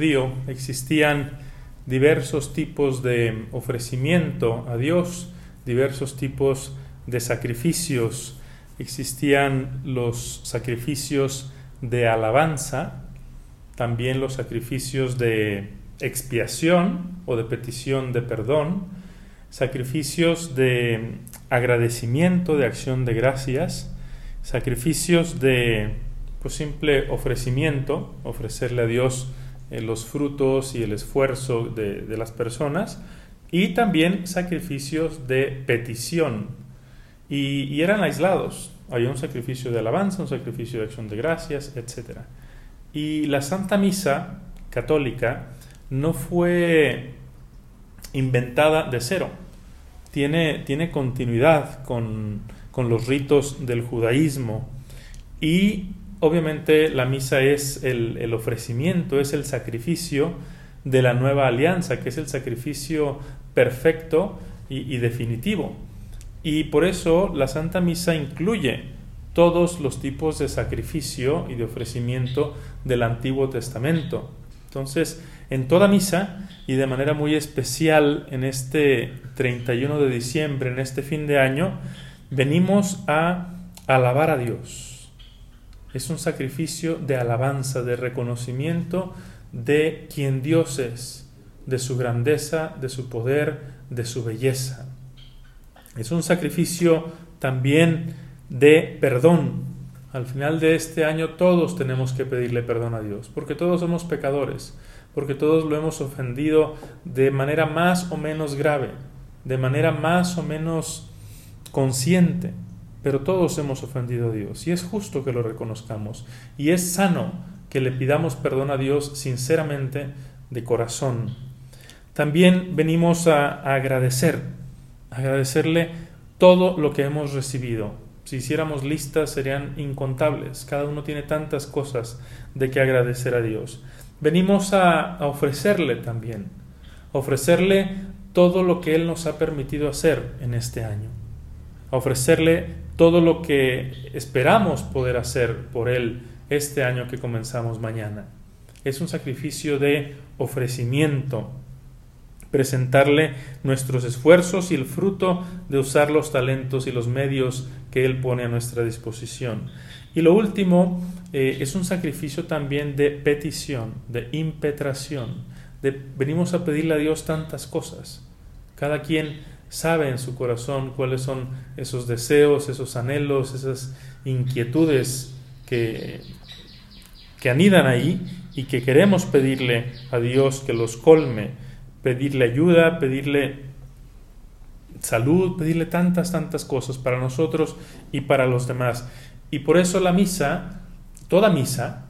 judío existían diversos tipos de ofrecimiento a Dios, diversos tipos de sacrificios. Existían los sacrificios de alabanza, también los sacrificios de expiación o de petición de perdón, sacrificios de agradecimiento, de acción de gracias, sacrificios de pues, simple ofrecimiento, ofrecerle a Dios los frutos y el esfuerzo de, las personas, y también sacrificios de petición. Y, y, eran aislados. Había un sacrificio de alabanza, un sacrificio de acción de gracias, etc. Y la Santa Misa católica no fue inventada de cero. Tiene, tiene continuidad con, con los ritos del judaísmo y obviamente la misa es el, ofrecimiento, es el sacrificio de la nueva alianza, que es el sacrificio perfecto y, y, definitivo. Y por eso la Santa Misa incluye todos los tipos de sacrificio y de ofrecimiento del Antiguo Testamento. Entonces, en toda misa y de manera muy especial en este 31 de diciembre, en este fin de año, venimos a alabar a Dios. Es un sacrificio de alabanza, de reconocimiento de quien Dios es, de su grandeza, de su poder, de su belleza. Es un sacrificio también de perdón. Al final de este año todos tenemos que pedirle perdón a Dios, porque todos somos pecadores porque todos lo hemos ofendido de manera más o menos grave, de manera más o menos consciente, pero todos hemos ofendido a Dios y es justo que lo reconozcamos y es sano que le pidamos perdón a Dios sinceramente de corazón. También venimos a, agradecer, agradecerle todo lo que hemos recibido. Si hiciéramos listas serían incontables, cada uno tiene tantas cosas de que agradecer a Dios venimos a, a ofrecerle también, ofrecerle todo lo que Él nos ha permitido hacer en este año, a ofrecerle todo lo que esperamos poder hacer por Él este año que comenzamos mañana. Es un sacrificio de ofrecimiento, presentarle nuestros esfuerzos y el fruto de usar los talentos y los medios que Él pone a nuestra disposición. Y lo último eh, es un sacrificio también de petición, de impetración. De, venimos a pedirle a Dios tantas cosas. Cada quien sabe en su corazón cuáles son esos deseos, esos anhelos, esas inquietudes que, que anidan ahí y que queremos pedirle a Dios que los colme, pedirle ayuda, pedirle salud, pedirle tantas, tantas cosas para nosotros y para los demás. Y por eso la misa, toda misa,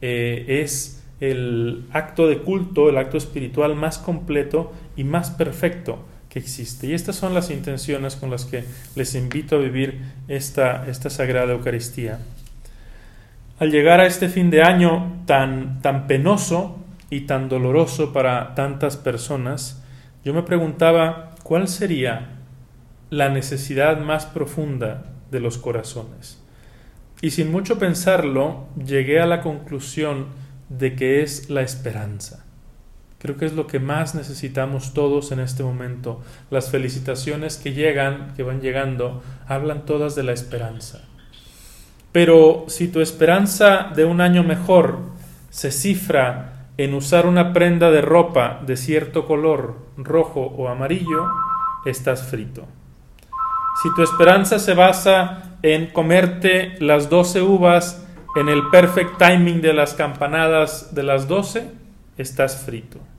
eh, es el acto de culto, el acto espiritual más completo y más perfecto que existe. Y estas son las intenciones con las que les invito a vivir esta, esta Sagrada Eucaristía. Al llegar a este fin de año tan, tan penoso y tan doloroso para tantas personas, yo me preguntaba cuál sería la necesidad más profunda de los corazones. Y sin mucho pensarlo, llegué a la conclusión de que es la esperanza. Creo que es lo que más necesitamos todos en este momento. Las felicitaciones que llegan, que van llegando, hablan todas de la esperanza. Pero si tu esperanza de un año mejor se cifra en usar una prenda de ropa de cierto color, rojo o amarillo, estás frito. Si tu esperanza se basa en comerte las doce uvas en el perfect timing de las campanadas de las doce, estás frito.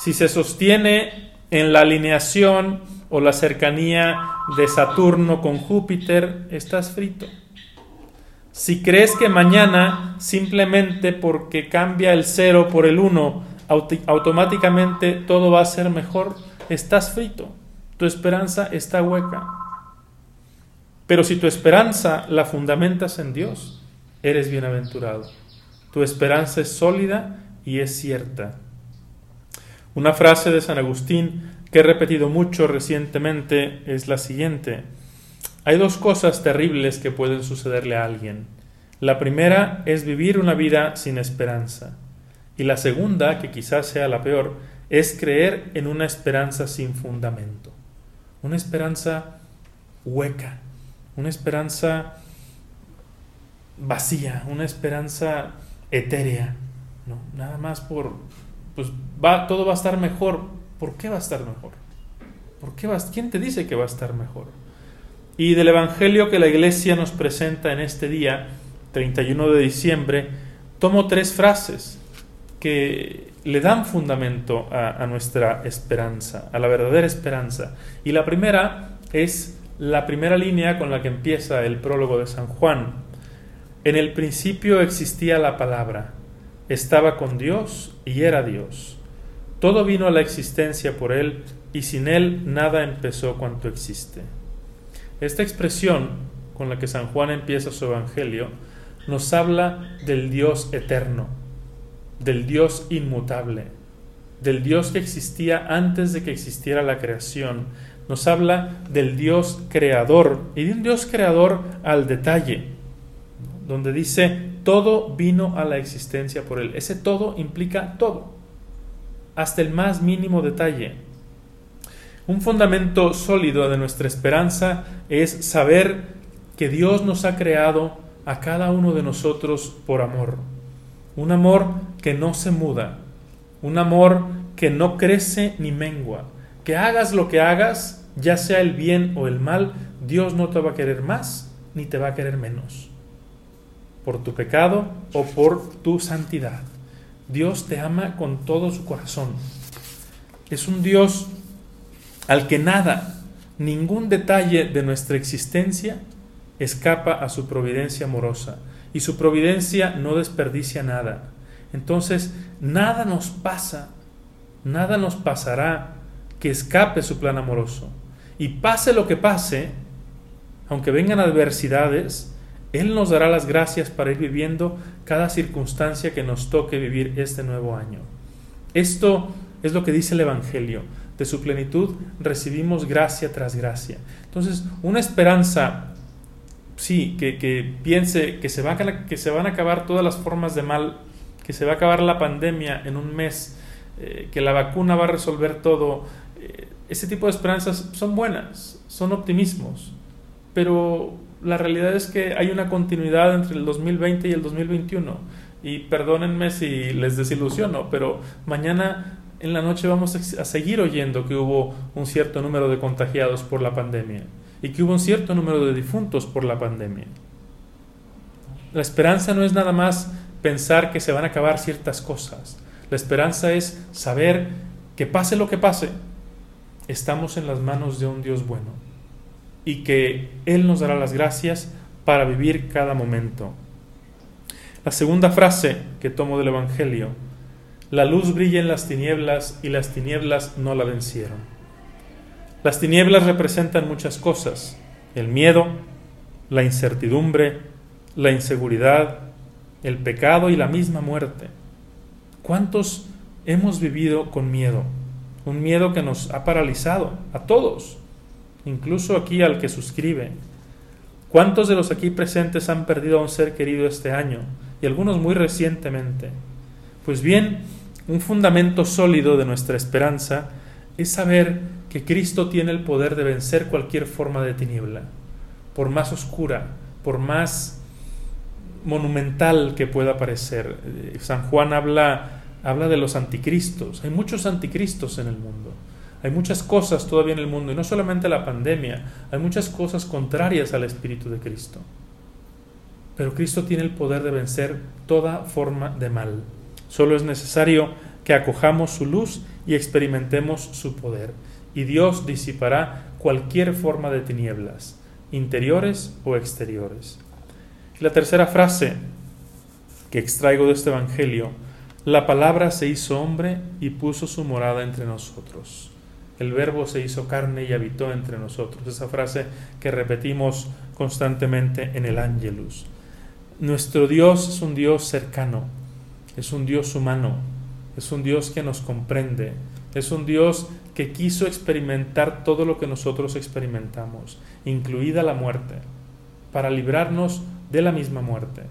Si se sostiene en la alineación o la cercanía de Saturno con Júpiter, estás frito. Si crees que mañana, simplemente porque cambia el cero por el uno, automáticamente todo va a ser mejor, estás frito. Tu esperanza está hueca. Pero si tu esperanza la fundamentas en Dios, eres bienaventurado. Tu esperanza es sólida y es cierta. Una frase de San Agustín que he repetido mucho recientemente es la siguiente. Hay dos cosas terribles que pueden sucederle a alguien. La primera es vivir una vida sin esperanza. Y la segunda, que quizás sea la peor, es creer en una esperanza sin fundamento, una esperanza hueca, una esperanza vacía, una esperanza etérea. Nada más por, pues va, todo va a estar mejor. ¿Por qué va a estar mejor? ¿Por qué va, ¿Quién te dice que va a estar mejor? Y del Evangelio que la Iglesia nos presenta en este día, 31 de diciembre, tomo tres frases que le dan fundamento a, a nuestra esperanza, a la verdadera esperanza. Y la primera es la primera línea con la que empieza el prólogo de San Juan. En el principio existía la palabra, estaba con Dios y era Dios. Todo vino a la existencia por Él y sin Él nada empezó cuanto existe. Esta expresión con la que San Juan empieza su Evangelio nos habla del Dios eterno, del Dios inmutable, del Dios que existía antes de que existiera la creación, nos habla del Dios creador y de un Dios creador al detalle, donde dice todo vino a la existencia por él. Ese todo implica todo, hasta el más mínimo detalle. Un fundamento sólido de nuestra esperanza es saber que Dios nos ha creado a cada uno de nosotros por amor. Un amor que no se muda, un amor que no crece ni mengua. Que hagas lo que hagas, ya sea el bien o el mal, Dios no te va a querer más ni te va a querer menos. Por tu pecado o por tu santidad. Dios te ama con todo su corazón. Es un Dios al que nada, ningún detalle de nuestra existencia escapa a su providencia amorosa. Y su providencia no desperdicia nada. Entonces, nada nos pasa, nada nos pasará que escape su plan amoroso. Y pase lo que pase, aunque vengan adversidades, Él nos dará las gracias para ir viviendo cada circunstancia que nos toque vivir este nuevo año. Esto es lo que dice el Evangelio. De su plenitud recibimos gracia tras gracia. Entonces, una esperanza, sí, que, piense que se, va a, que se van a acabar todas las formas de mal, que se va a acabar la pandemia en un mes, eh, que la vacuna va a resolver todo, eh, ese tipo de esperanzas son buenas, son optimismos, pero la realidad es que hay una continuidad entre el 2020 y el 2021. Y perdónenme si les desilusiono, pero mañana en la noche vamos a seguir oyendo que hubo un cierto número de contagiados por la pandemia y que hubo un cierto número de difuntos por la pandemia. La esperanza no es nada más pensar que se van a acabar ciertas cosas. La esperanza es saber que pase lo que pase, estamos en las manos de un Dios bueno y que Él nos dará las gracias para vivir cada momento. La segunda frase que tomo del Evangelio, la luz brilla en las tinieblas y las tinieblas no la vencieron. Las tinieblas representan muchas cosas, el miedo, la incertidumbre, la inseguridad, el pecado y la misma muerte. ¿Cuántos hemos vivido con miedo? un miedo que nos ha paralizado a todos, incluso aquí al que suscribe. ¿Cuántos de los aquí presentes han perdido a un ser querido este año y algunos muy recientemente? Pues bien, un fundamento sólido de nuestra esperanza es saber que Cristo tiene el poder de vencer cualquier forma de tiniebla, por más oscura, por más monumental que pueda parecer. Eh, San Juan habla habla de los anticristos. Hay muchos anticristos en el mundo. Hay muchas cosas todavía en el mundo, y no solamente la pandemia, hay muchas cosas contrarias al Espíritu de Cristo. Pero Cristo tiene el poder de vencer toda forma de mal. Solo es necesario que acojamos su luz y experimentemos su poder. Y Dios disipará cualquier forma de tinieblas, interiores o exteriores. La tercera frase que extraigo de este Evangelio la palabra se hizo hombre y puso su morada entre nosotros. El verbo se hizo carne y habitó entre nosotros. Esa frase que repetimos constantemente en el Ángelus. Nuestro Dios es un Dios cercano, es un Dios humano, es un Dios que nos comprende, es un Dios que quiso experimentar todo lo que nosotros experimentamos, incluida la muerte, para librarnos de la misma muerte.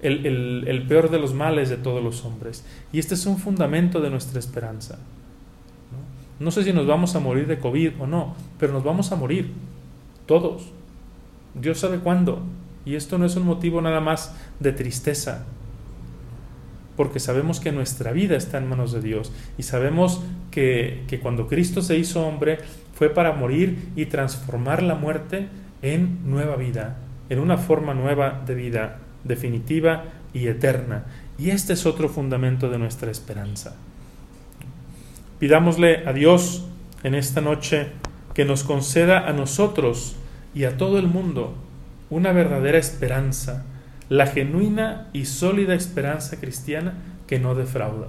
el, peor de los males de todos los hombres. Y este es un fundamento de nuestra esperanza. ¿No? sé si nos vamos a morir de COVID o no, pero nos vamos a morir. Todos. Dios sabe cuándo. Y esto no es un motivo nada más de tristeza, porque sabemos que nuestra vida está en manos de Dios y sabemos que, que, cuando Cristo se hizo hombre fue para morir y transformar la muerte en nueva vida, en una forma nueva de vida definitiva y eterna. Y este es otro fundamento de nuestra esperanza. Pidámosle a Dios en esta noche que nos conceda a nosotros y a todo el mundo una verdadera esperanza, la genuina y sólida esperanza cristiana que no defrauda.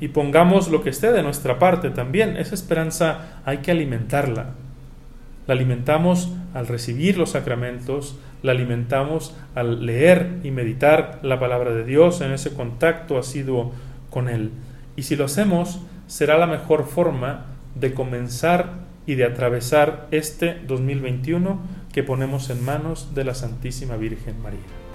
Y pongamos lo que esté de nuestra parte también. Esa esperanza hay que alimentarla. La alimentamos al recibir los sacramentos, la alimentamos al leer y meditar la palabra de Dios en ese contacto asiduo con Él. Y si lo hacemos, será la mejor forma de comenzar y de atravesar este 2021 que ponemos en manos de la Santísima Virgen María.